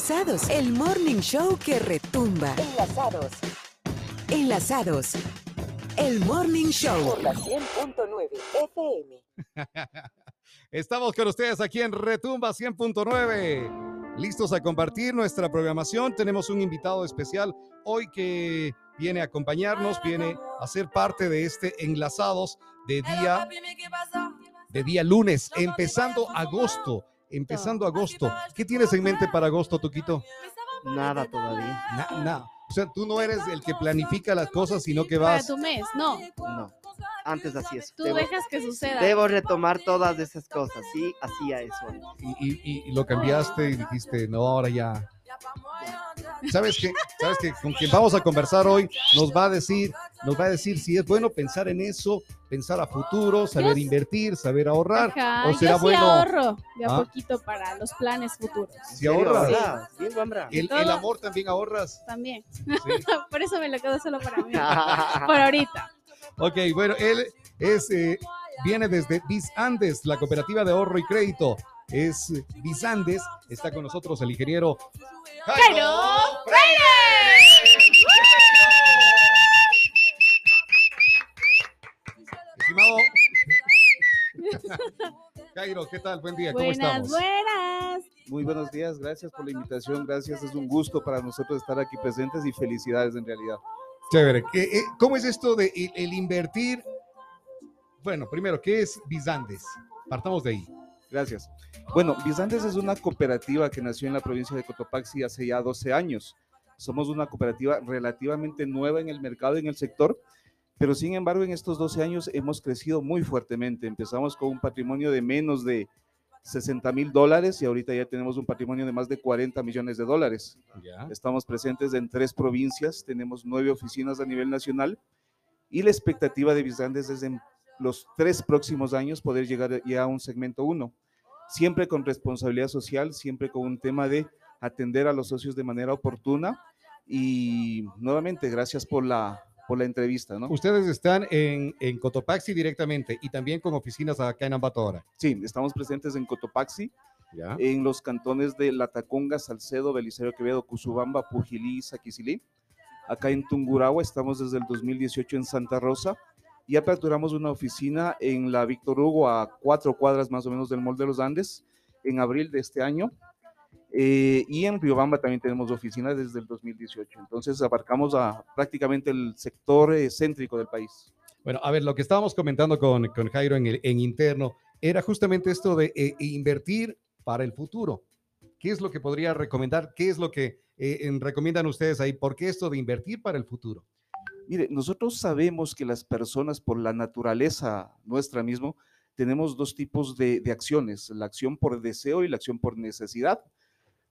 Enlazados, el morning show que retumba. Enlazados. Enlazados, el morning show. Por la 100.9 FM. Estamos con ustedes aquí en Retumba 100.9. Listos a compartir nuestra programación. Tenemos un invitado especial hoy que viene a acompañarnos, viene a ser parte de este Enlazados de día de día lunes, empezando agosto, empezando agosto. ¿Qué tienes en mente para agosto, Tuquito? Nada todavía. Nada. O sea, tú no eres el que planifica las cosas, sino que Para vas. tu mes, no. No. Antes así es. Tú Debo, dejas que suceda. debo retomar todas esas cosas. Sí, hacía eso. y, y- y lo cambiaste y dijiste, no, ahora ya. ¿Sabes qué? ¿Sabes qué? Con quien vamos a conversar hoy nos va a decir, nos va a decir si es bueno pensar en eso, pensar a futuro, saber Yo- invertir, saber ahorrar, Ajá, o será yo sí bueno ahorro de a ¿Ah? poquito para los planes futuros. si ahorras. Bambra. El, el amor también ahorras. También. Sí. Por eso me lo quedo solo para mí. Por ahorita. Ok, bueno, él es, eh, viene desde Bis Andes, la cooperativa de ahorro y crédito. Es eh, Bis Andes, está con nosotros el ingeniero ¡Jairo Estimado Jairo, ¿qué tal? Buen día, ¿cómo Buenas, estamos? buenas. Muy buenos días, gracias por la invitación, gracias, es un gusto para nosotros estar aquí presentes y felicidades en realidad. Chévere. Eh, ¿Cómo es esto de el, el invertir? Bueno, primero, ¿qué es Bis Andes? Partamos de ahí. Gracias. Bueno, Bizantes es una cooperativa que nació en la provincia de Cotopaxi hace ya 12 años. Somos una cooperativa relativamente nueva en el mercado, en el sector, pero sin embargo en estos 12 años hemos crecido muy fuertemente. Empezamos con un patrimonio de menos de 60 mil dólares y ahorita ya tenemos un patrimonio de más de 40 millones de dólares. Ya. Estamos presentes en tres provincias, tenemos nueve oficinas a nivel nacional y la expectativa de Bizandes es en los tres próximos años poder llegar ya a un segmento uno, siempre con responsabilidad social, siempre con un tema de atender a los socios de manera oportuna y nuevamente gracias por la, por la entrevista, ¿no? Ustedes están en, en Cotopaxi directamente y también con oficinas acá en Ambatora. Sí, estamos presentes en Cotopaxi, Ya. en los cantones de Lataconga, Salcedo, Belisario Quevedo, Cusubamba, Pujilí y Saquicilí. Acá en Tungurahua estamos desde el 2018 en Santa Rosa y aperturamos una oficina en la Víctor Hugo a cuatro cuadras más o menos del Mall de los Andes en abril de este año. Eh, y en Riobamba también tenemos oficinas desde el 2018. Entonces abarcamos a prácticamente el sector eh, céntrico del país. Bueno, a ver, lo que estábamos comentando con, con Jairo en, el, en interno era justamente esto de eh, invertir para el futuro. ¿Qué es lo que podría recomendar? ¿Qué es lo que eh, en- recomiendan ustedes ahí? ¿Por qué esto de invertir para el futuro? Mire, nosotros sabemos que las personas, por la naturaleza nuestra mismo, tenemos dos tipos de, acciones, la acción por deseo y la acción por necesidad.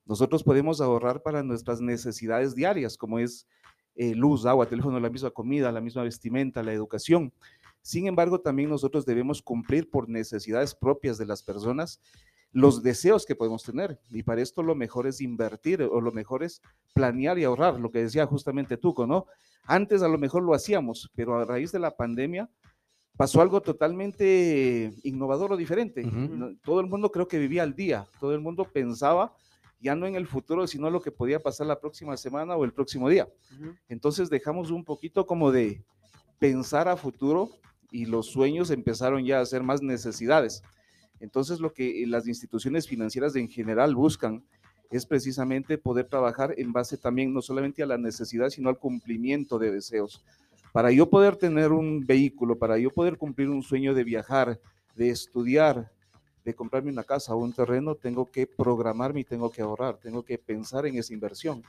Nosotros podemos ahorrar para nuestras necesidades diarias, como es eh, luz, agua, teléfono, la misma comida, la misma vestimenta, la educación. Sin embargo, también nosotros debemos cumplir por necesidades propias de las personas los deseos que podemos tener. Y para esto lo mejor es invertir o lo mejor es planear y ahorrar, lo que decía justamente Tuco, ¿no? Antes a lo mejor lo hacíamos, pero a raíz de la pandemia pasó algo totalmente innovador o diferente. Todo el mundo creo que vivía al día, todo el mundo pensaba ya no en el futuro, sino lo que podía pasar la próxima semana o el próximo día. Entonces dejamos un poquito como de pensar a futuro y los sueños empezaron ya a ser más necesidades. Entonces lo que las instituciones financieras en general buscan es precisamente poder trabajar en base también no solamente a la necesidad, sino al cumplimiento de deseos. Para yo poder tener un vehículo, para yo poder cumplir un sueño de viajar, de estudiar, de comprarme una casa o un terreno, tengo que programarme y tengo que ahorrar, tengo que pensar en esa inversión.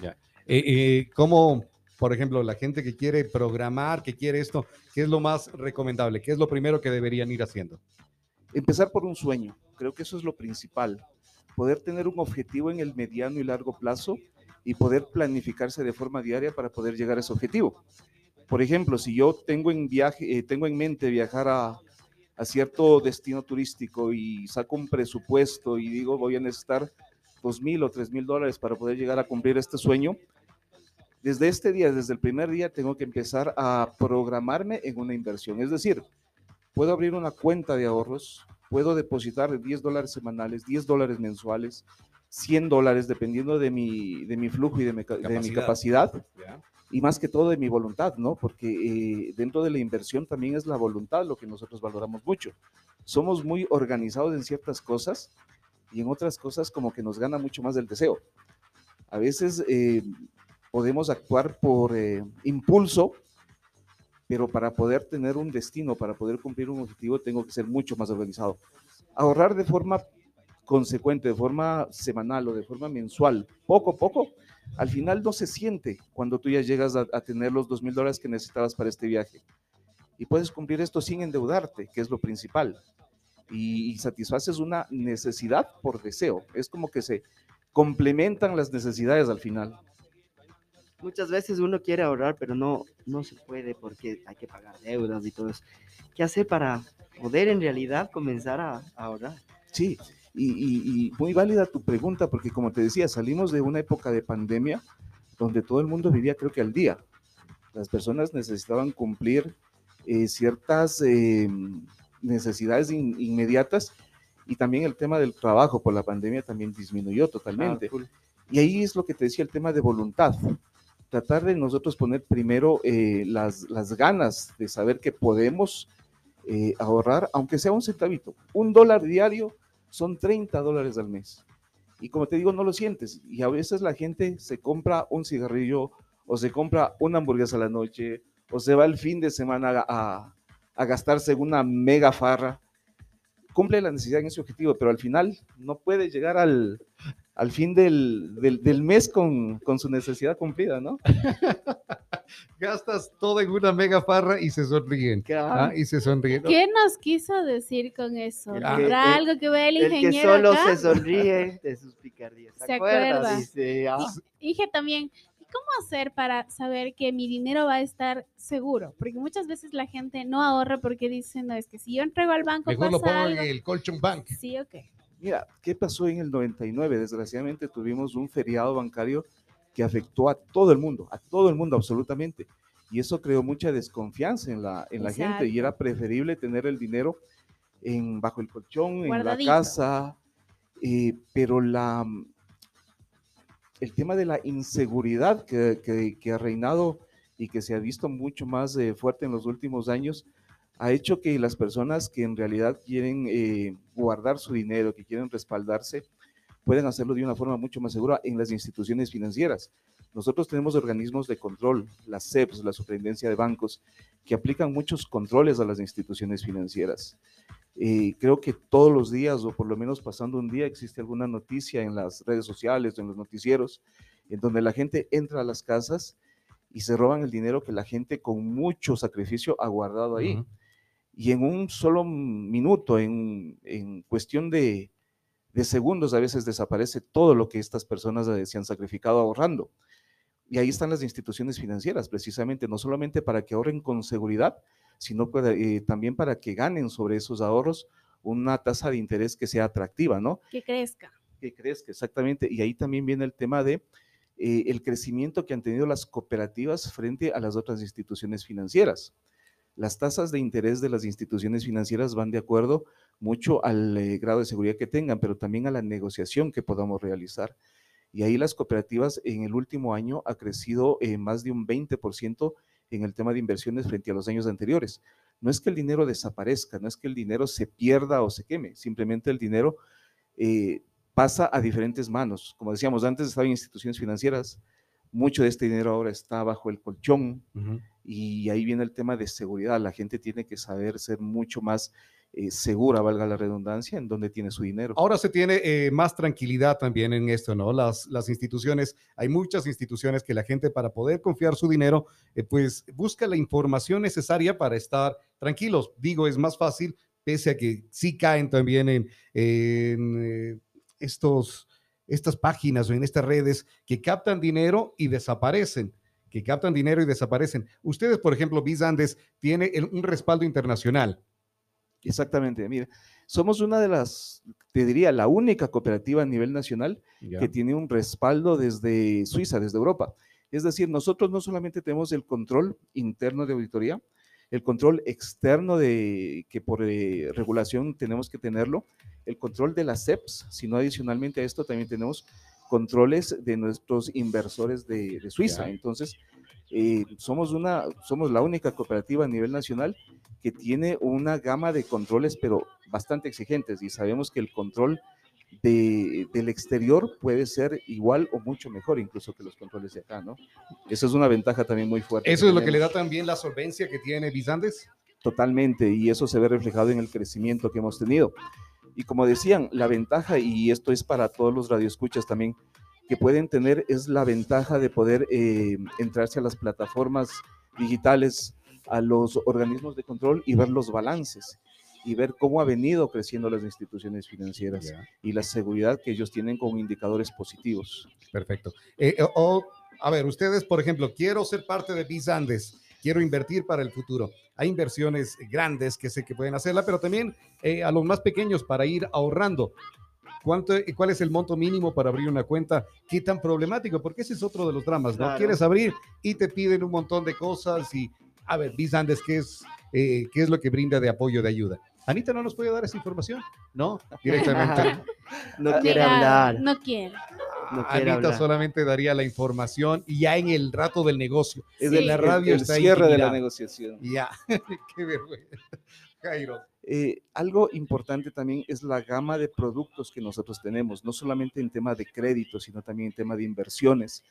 Ya. Eh, eh, ¿Cómo, por ejemplo, la gente que quiere programar, que quiere esto, qué es lo más recomendable? ¿Qué es lo primero que deberían ir haciendo? Empezar por un sueño, creo que eso es lo principal. Poder tener un objetivo en el mediano y largo plazo y poder planificarse de forma diaria para poder llegar a ese objetivo. Por ejemplo, si yo tengo en, viaje, eh, tengo en mente viajar a, a cierto destino turístico y saco un presupuesto y digo voy a necesitar dos mil o tres mil dólares para poder llegar a cumplir este sueño, desde este día, desde el primer día, tengo que empezar a programarme en una inversión. Es decir, puedo abrir una cuenta de ahorros, puedo depositar 10 dólares semanales, 10 dólares mensuales, 100 dólares, dependiendo de mi, de mi flujo y de mi, ca- de mi capacidad, y más que todo de mi voluntad, ¿no? Porque eh, dentro de la inversión también es la voluntad lo que nosotros valoramos mucho. Somos muy organizados en ciertas cosas y en otras cosas como que nos gana mucho más el deseo. A veces eh, podemos actuar por eh, impulso, pero para poder tener un destino, para poder cumplir un objetivo, tengo que ser mucho más organizado. Ahorrar de forma consecuente, de forma semanal o de forma mensual, poco a poco, al final no se siente cuando tú ya llegas a, tener los dos mil dólares que necesitabas para este viaje. Y puedes cumplir esto sin endeudarte, que es lo principal. Y satisfaces una necesidad por deseo. Es como que se complementan las necesidades al final. Muchas veces uno quiere ahorrar, pero no, no se puede porque hay que pagar deudas y todo eso. ¿Qué hacer para poder en realidad comenzar a, a ahorrar? Sí, y, y- y muy válida tu pregunta, porque como te decía, salimos de una época de pandemia donde todo el mundo vivía creo que al día. Las personas necesitaban cumplir eh, ciertas eh, necesidades in- inmediatas y también el tema del trabajo por la pandemia también disminuyó totalmente. Ah, full. Y ahí es lo que te decía el tema de voluntad. Tratar de nosotros poner primero eh, las, las ganas de saber que podemos eh, ahorrar, aunque sea un centavito. Un dólar diario son 30 dólares al mes. Y como te digo, no lo sientes. Y a veces la gente se compra un cigarrillo o se compra una hamburguesa a la noche o se va el fin de semana a, a- a gastarse una mega farra. Cumple la necesidad en ese objetivo, pero al final no puede llegar al, al fin del, del- del mes con, con su necesidad cumplida, ¿no? Gastas todo en una mega farra y se sonríen. Ah, y se sonríen. ¿Qué nos quiso decir con eso? ¿Habrá el- algo que vea el El que ingeniero solo acá? se sonríe de sus picardías. ¿Se, Se acuerda? Dice, ah, Dije también, ¿y cómo hacer para saber que mi dinero va a estar seguro? Porque muchas veces la gente no ahorra porque dicen, no, es que si yo entrego al banco Mejor lo pasa pongo en algo. el Colchon Bank. Sí, ok. Mira, ¿qué pasó en el 99? Desgraciadamente tuvimos un feriado bancario que afectó a todo el mundo, a todo el mundo absolutamente. Y eso creó mucha desconfianza en la, en la gente y era preferible tener el dinero en, bajo el colchón, en la casa, eh, pero la, el tema de la inseguridad que, ha reinado y que se ha visto mucho más eh, fuerte en los últimos años, ha hecho que las personas que en realidad quieren eh, guardar su dinero, que quieren respaldarse, pueden hacerlo de una forma mucho más segura en las instituciones financieras. Nosotros tenemos organismos de control, la CEPS, la Superintendencia de Bancos, que aplican muchos controles a las instituciones financieras. Eh, creo que todos los días, o por lo menos pasando un día, existe alguna noticia en las redes sociales o en los noticieros, en donde la gente entra a las casas y se roban el dinero que la gente con mucho sacrificio ha guardado ahí y en un solo minuto, en, en cuestión de, de segundos, a veces desaparece todo lo que estas personas eh, se han sacrificado ahorrando. Y ahí están las instituciones financieras, precisamente, no solamente para que ahorren con seguridad, sino para, eh, también para que ganen sobre esos ahorros una tasa de interés que sea atractiva, ¿no? Que crezca. que crezca, exactamente. Y ahí también viene el tema de eh, el crecimiento que han tenido las cooperativas frente a las otras instituciones financieras. Las tasas de interés de las instituciones financieras van de acuerdo mucho al eh, grado de seguridad que tengan, pero también a la negociación que podamos realizar. Y ahí las cooperativas en el último año ha crecido eh, más de un 20% en el tema de inversiones frente a los años anteriores. No es que el dinero desaparezca, no es que el dinero se pierda o se queme, simplemente el dinero eh, pasa a diferentes manos. Como decíamos, antes estaba en instituciones financieras, mucho de este dinero ahora está bajo el colchón y ahí viene el tema de seguridad. La gente tiene que saber ser mucho más eh, segura, valga la redundancia, en dónde tiene su dinero. Ahora se tiene eh, más tranquilidad también en esto, ¿no? Las, las instituciones, hay muchas instituciones que la gente para poder confiar su dinero, eh, pues busca la información necesaria para estar tranquilos. Digo, es más fácil, pese a que sí caen también en, en, eh, estos, estas páginas o en estas redes que captan dinero y desaparecen que captan dinero y desaparecen. Ustedes, por ejemplo, Biz Andes tiene un respaldo internacional. Exactamente, mira, somos una de las, te diría, la única cooperativa a nivel nacional que tiene un respaldo desde Suiza, desde Europa. Es decir, nosotros no solamente tenemos el control interno de auditoría, el control externo de que por eh, regulación tenemos que tenerlo, el control de las CEPs, sino adicionalmente a esto también tenemos controles de nuestros inversores de, de Suiza. Entonces, eh, somos, una, somos la única cooperativa a nivel nacional que tiene una gama de controles, pero bastante exigentes, y sabemos que el control de- del exterior puede ser igual o mucho mejor incluso que los controles de acá, ¿no? Eso es una ventaja también muy fuerte. Eso es lo que le da tenemos. también la solvencia que tiene Bizandes. Totalmente, y eso se ve reflejado en el crecimiento que hemos tenido. Y como decían, la ventaja, y esto es para todos los radioescuchas también, que pueden tener es la ventaja de poder eh, entrarse a las plataformas digitales, a los organismos de control y ver los balances y ver cómo ha venido creciendo las instituciones financieras y la seguridad que ellos tienen con indicadores positivos. Perfecto. Eh, o- o, a ver, ustedes, por ejemplo, quiero ser parte de Bizandes, quiero invertir para el futuro. Hay inversiones grandes que sé que pueden hacerla, pero también eh, a los más pequeños para ir ahorrando. ¿Cuánto, ¿Cuál es el monto mínimo para abrir una cuenta? ¿Qué tan problemático? Porque ese es otro de los dramas, ¿no? Claro. Quieres abrir y te piden un montón de cosas y, a ver, Bizandes, ¿qué es, eh, ¿qué es lo que brinda de apoyo, de ayuda? Anita no nos puede dar esa información, ¿no? Directamente. No quiere Mira, hablar. No quiere. No quiere Anita hablar. solamente daría la información y ya en el rato del negocio. Es Sí. el, La radio el está cierre de la negociación. Ya, qué vergüenza. Jairo. Eh, algo importante también es la gama de productos que nosotros tenemos, no solamente en tema de crédito, sino también en tema de inversiones.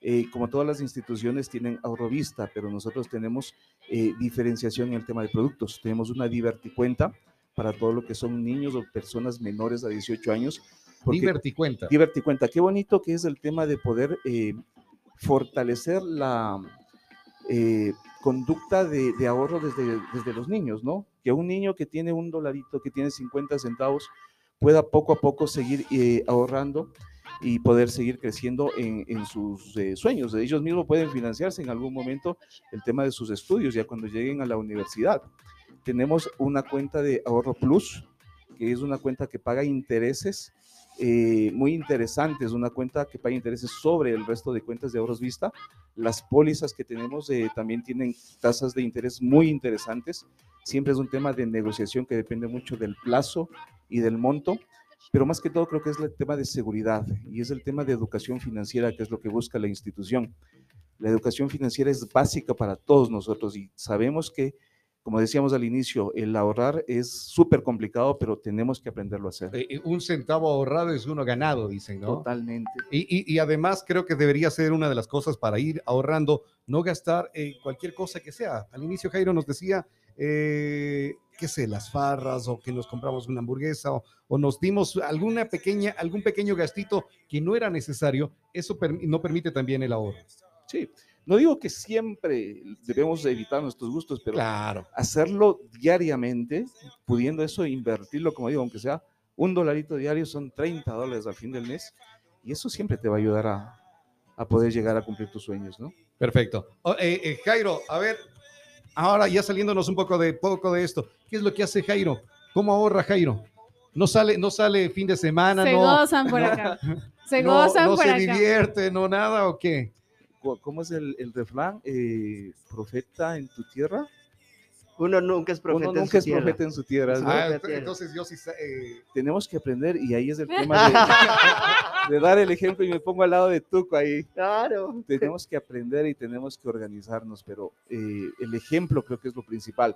Eh, como todas las instituciones tienen ahorrovista, pero nosotros tenemos eh, diferenciación en el tema de productos. Tenemos una diverticuenta para todo lo que son niños o personas menores a 18 años. porque- Diverticuenta. Diverticuenta, qué bonito que es el tema de poder eh, fortalecer la eh, conducta de, de ahorro desde, desde los niños, ¿no? Que un niño que tiene un dolarito, que tiene 50 centavos, pueda poco a poco seguir eh, ahorrando y poder seguir creciendo en, en sus eh, sueños. Ellos mismos pueden financiarse en algún momento el tema de sus estudios, ya cuando lleguen a la universidad. Tenemos una cuenta de ahorro plus, que es una cuenta que paga intereses eh, muy interesantes, una cuenta que paga intereses sobre el resto de cuentas de ahorros vista. Las pólizas que tenemos eh, también tienen tasas de interés muy interesantes. Siempre es un tema de negociación que depende mucho del plazo y del monto, pero más que todo creo que es el tema de seguridad y es el tema de educación financiera, que es lo que busca la institución. La educación financiera es básica para todos nosotros y sabemos que, como decíamos al inicio, el ahorrar es súper complicado, pero tenemos que aprenderlo a hacer. Eh, eh, un centavo ahorrado es uno ganado, dicen, ¿no? Totalmente. Y, y- y además creo que debería ser una de las cosas para ir ahorrando, no gastar eh, cualquier cosa que sea. Al inicio Jairo nos decía, eh, qué sé, las farras o que nos compramos una hamburguesa o, o nos dimos alguna pequeña, algún pequeño gastito que no era necesario. Eso no permite también el ahorro. Sí, no digo que siempre debemos evitar nuestros gustos, pero Claro. hacerlo diariamente, pudiendo eso invertirlo, como digo, aunque sea un dolarito diario, son 30 dólares al fin del mes, y eso siempre te va a ayudar a, a poder llegar a cumplir tus sueños, ¿no? Perfecto. Oh, eh, eh, Jairo, a ver, ahora ya saliéndonos un poco de, poco de esto, ¿qué es lo que hace Jairo? ¿Cómo ahorra Jairo? No sale, no sale fin de semana, Se no, gozan por acá. Se no, gozan no por se acá. divierte, no nada o qué? ¿Cómo es el, el refrán? Eh, profeta en tu tierra. Uno nunca es profeta Uno en nunca su es tierra. profeta en su tierra. ¿no? Ah, entonces yo sí eh, Tenemos que aprender, y ahí es el tema de, de dar el ejemplo, y me pongo al lado de Tuco ahí. Claro. tenemos que aprender y tenemos que organizarnos, pero eh, el ejemplo creo que es lo principal.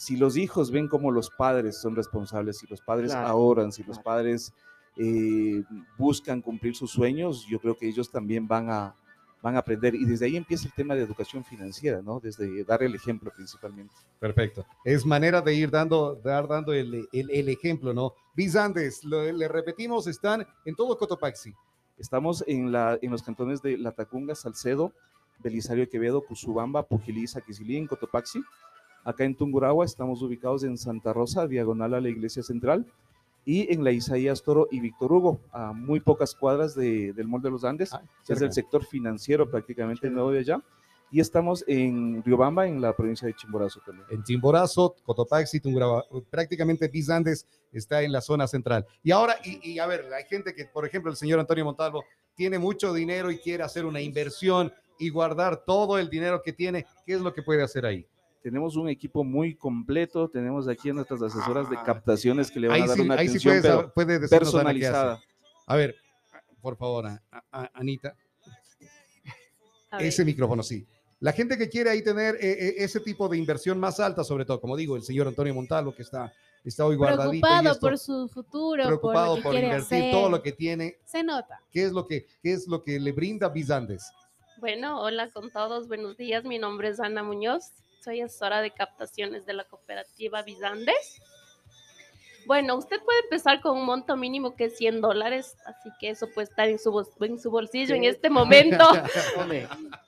Si los hijos ven cómo los padres son responsables, si los padres Claro, ahorran, si los padres eh, buscan cumplir sus sueños, yo creo que ellos también van a, van a aprender. Y desde ahí empieza el tema de educación financiera, ¿no? Desde dar el ejemplo principalmente. perfecto. Es manera de ir dando, dar dando el, el- el ejemplo, ¿no? Bizandes, lo- le repetimos, están en todo Cotopaxi. Estamos en, la, en los cantones de Latacunga, Salcedo, Belisario Quevedo, Cusubamba, Pujilí, Quisili, en Cotopaxi. Acá en Tungurahua estamos ubicados en Santa Rosa, diagonal a la iglesia central, y en la Isaías Toro y Víctor Hugo, a muy pocas cuadras de- del Mall de los Andes, Ah, es el sector financiero prácticamente nuevo de allá. Y estamos en Riobamba, en la provincia de Chimborazo también. en Chimborazo, Cotopaxi, Tungurahua, prácticamente Bizandes está en la zona central. Y ahora, y, y a ver, hay gente que, por ejemplo, el señor Antonio Montalvo tiene mucho dinero y quiere hacer una inversión y guardar todo el dinero que tiene. ¿Qué es lo que puede hacer ahí? Tenemos un equipo muy completo, tenemos aquí a nuestras asesoras de Ah, captaciones que le van a dar sí, una ahí sí atención puede, pero sab- puede decirnos, Ana, qué hace. personalizada. A ver, por favor, a- a- Anita, ese micrófono, sí. La gente que quiere ahí tener eh, eh, ese tipo de inversión más alta, sobre todo, como digo, el señor Antonio Montalvo, que está, está hoy guardadito. Preocupado esto, por su futuro, preocupado por lo que por quiere invertir hacer. todo lo que tiene. Se nota. ¿Qué es lo que, qué es lo que le brinda Bizandes? Bueno, hola con todos, buenos días. Mi nombre es Ana Muñoz, soy asesora de captaciones de la cooperativa Bizandes. Bueno, usted puede empezar con un monto mínimo que es 100 dólares, así que eso puede estar en su, bol- en su bolsillo en este momento,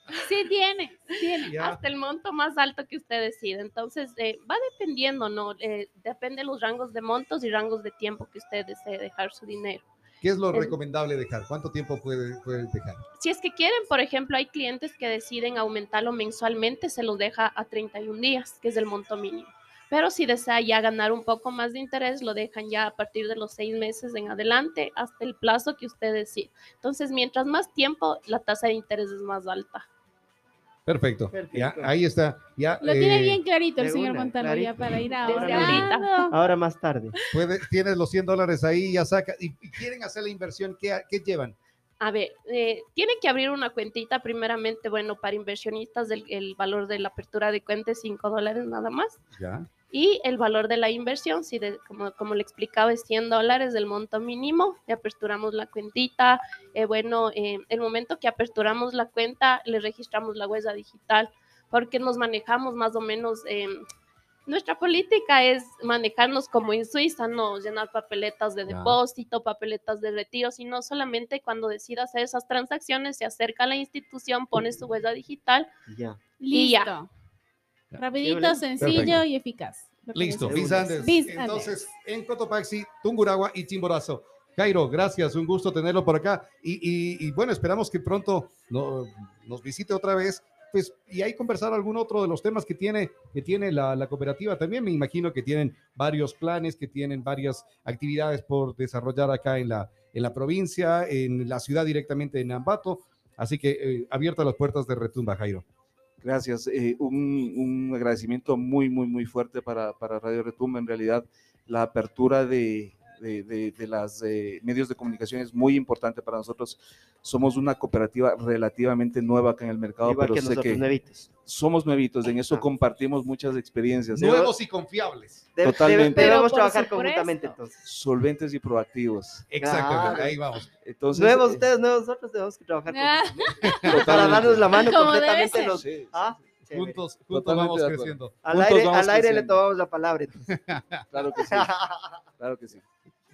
Sí tiene, tiene. Hasta el monto más alto que usted decida. Entonces, eh, va dependiendo, ¿no? Eh, depende de los rangos de montos y rangos de tiempo que usted desee dejar su dinero. ¿Qué es lo recomendable dejar? ¿Cuánto tiempo puede, puede dejar? Si es que quieren, por ejemplo, hay clientes que deciden aumentarlo mensualmente, se los deja a 31 días, que es el monto mínimo. Pero si desea ya ganar un poco más de interés, lo dejan ya a partir de los seis meses en adelante hasta el plazo que usted decida. Entonces, mientras más tiempo, la tasa de interés es más alta. Perfecto. Perfecto. Ya, ahí está. Ya, Lo tiene eh, bien clarito el señor Montalvo ya para ir Desde ahora. ahora más tarde. puede- tienes los 100 dólares ahí, ya saca. Y, y quieren hacer la inversión, ¿qué, qué llevan? A ver, eh, tiene que abrir una cuentita primeramente, bueno, para inversionistas el, el valor de la apertura de cuenta es 5 dólares nada más. Ya. Y el valor de la inversión, si de- como, como le explicaba, es 100 dólares del monto mínimo, le aperturamos la cuentita. eh, bueno, eh, el momento que aperturamos la cuenta, le registramos la huella digital, porque nos manejamos más o menos. eh, nuestra política es manejarnos como en Suiza, no llenar papeletas de depósito, papeletas de retiro, sino solamente cuando decida hacer esas transacciones, se acerca a la institución, pone su huella digital Ya. Y ya. Rapidito, Perfecto. sencillo y eficaz. Listo. Bizandes. Entonces, en Cotopaxi, Tunguragua y Chimborazo. Jairo, gracias, un gusto tenerlo por acá. Y, y- y bueno, esperamos que pronto no- nos visite otra vez. Pues, y ahí conversar algún otro de los temas que tiene, que tiene la, la cooperativa. También me imagino que tienen varios planes, que tienen varias actividades por desarrollar acá en la, en la provincia, en la ciudad directamente en Ambato. Así que eh, abiertas las puertas de Retumba, Jairo. Gracias. eh, un, un agradecimiento muy, muy, muy fuerte para, para Radio Retumba. En realidad, la apertura de, de, de, de las eh, medios de comunicación es muy importante para nosotros. Somos una cooperativa relativamente nueva acá en el mercado, Igual pero que sé que nuevitos. somos nuevitos. En eso Ah. compartimos muchas experiencias. Nuevos y confiables. Debe- Totalmente. debemos trabajar conjuntamente entonces. Solventes y proactivos. Exactamente, Claro. ahí vamos. Entonces, nuevos eh, ustedes, nuevos nosotros tenemos que trabajar Ah, para darnos la mano Como debe completamente ser. los. Sí, Ah, chévere. Juntos, juntos vamos creciendo. Al juntos aire, vamos al aire le tomamos la palabra. Claro que sí. Claro que sí.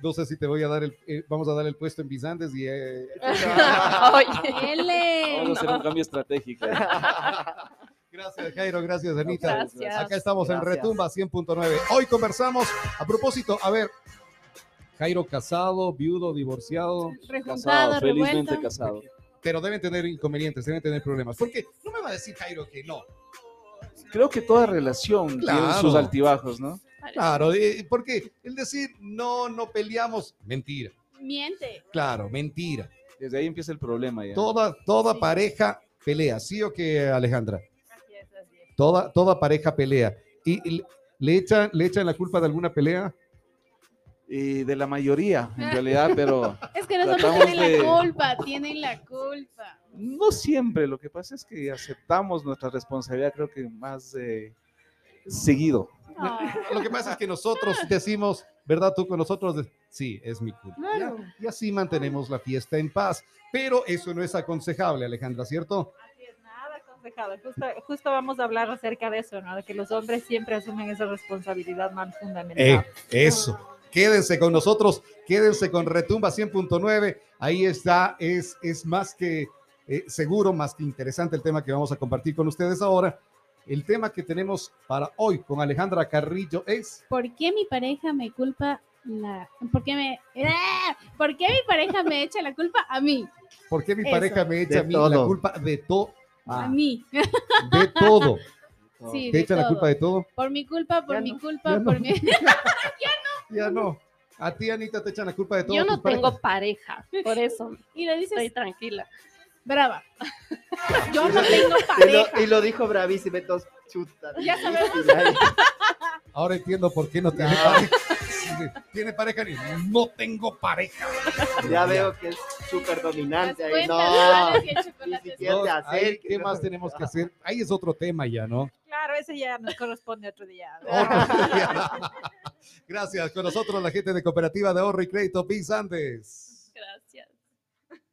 No sé si te voy a dar el, eh, vamos a dar el puesto en Bizandes y eh, Oye. Vamos a hacer un cambio estratégico. gracias Jairo, gracias Anita. Gracias. Acá estamos en. Retumba 100.9. Hoy conversamos a propósito, a ver, Jairo casado, viudo, divorciado, Rejuntado, Casado, felizmente revuelto. casado. pero deben tener inconvenientes, deben tener problemas. Porque no me va a decir Jairo que no. Creo que toda relación tiene sus altibajos, ¿no? Claro, porque el decir no, no peleamos, mentira. Miente. Claro, mentira. Desde ahí empieza el problema ya. Toda, toda Sí. pareja pelea, ¿sí o qué, Alejandra? Toda, toda pareja pelea. ¿Y, y le, echan, le echan la culpa de alguna pelea? Y de la mayoría, en realidad, pero Es que nosotros Tratamos tienen de- la culpa, tienen la culpa. No siempre. Lo que pasa es que aceptamos nuestra responsabilidad, creo que más eh, seguido. Ah, Lo que pasa es que nosotros decimos, ¿verdad? Tú con nosotros, sí, es mi culpa. Claro. Y así mantenemos la fiesta en paz. Pero eso no es aconsejable, Alejandra, ¿cierto? Así es, nada aconsejado. Justo, justo vamos a hablar acerca de eso, ¿no? De que los hombres siempre asumen esa responsabilidad más fundamental. Eh, eso. Quédense con nosotros, quédense con Retumba 100.9. Ahí está, es, es más que eh, seguro, más que interesante el tema que vamos a compartir con ustedes ahora. El tema que tenemos para hoy con Alejandra Carrillo es ¿Por qué mi pareja me culpa la... ¿Por qué me... ¡Ah! ¿Por qué mi pareja me echa la culpa a mí? ¿por qué mi Eso. pareja me echa De a mí la todo. culpa de todo? A mí. de todo. Sí, ¿Te de echa la todo. culpa de todo? Por mi culpa, por Ya mi no, culpa, ya no. por mi... Ya no. A ti, Anita, te echan la culpa de todo. Yo no tengo parejas? pareja, por eso y le dices, estoy tranquila. Brava. Yo no tengo Y lo, pareja. y lo dijo bravísimo, entonces, chuta. Ya sabemos. Ahora entiendo por qué no tiene pareja. Tiene pareja y no tengo pareja. Ya veo que es súper dominante ahí. No, ni No, acerques. ¿Qué más tenemos que hacer? Ahí es otro tema ya, ¿no? Claro, ese ya nos corresponde otro día. Otro día. Gracias. Con nosotros la gente de Cooperativa de Ahorro y Crédito PIS Andes.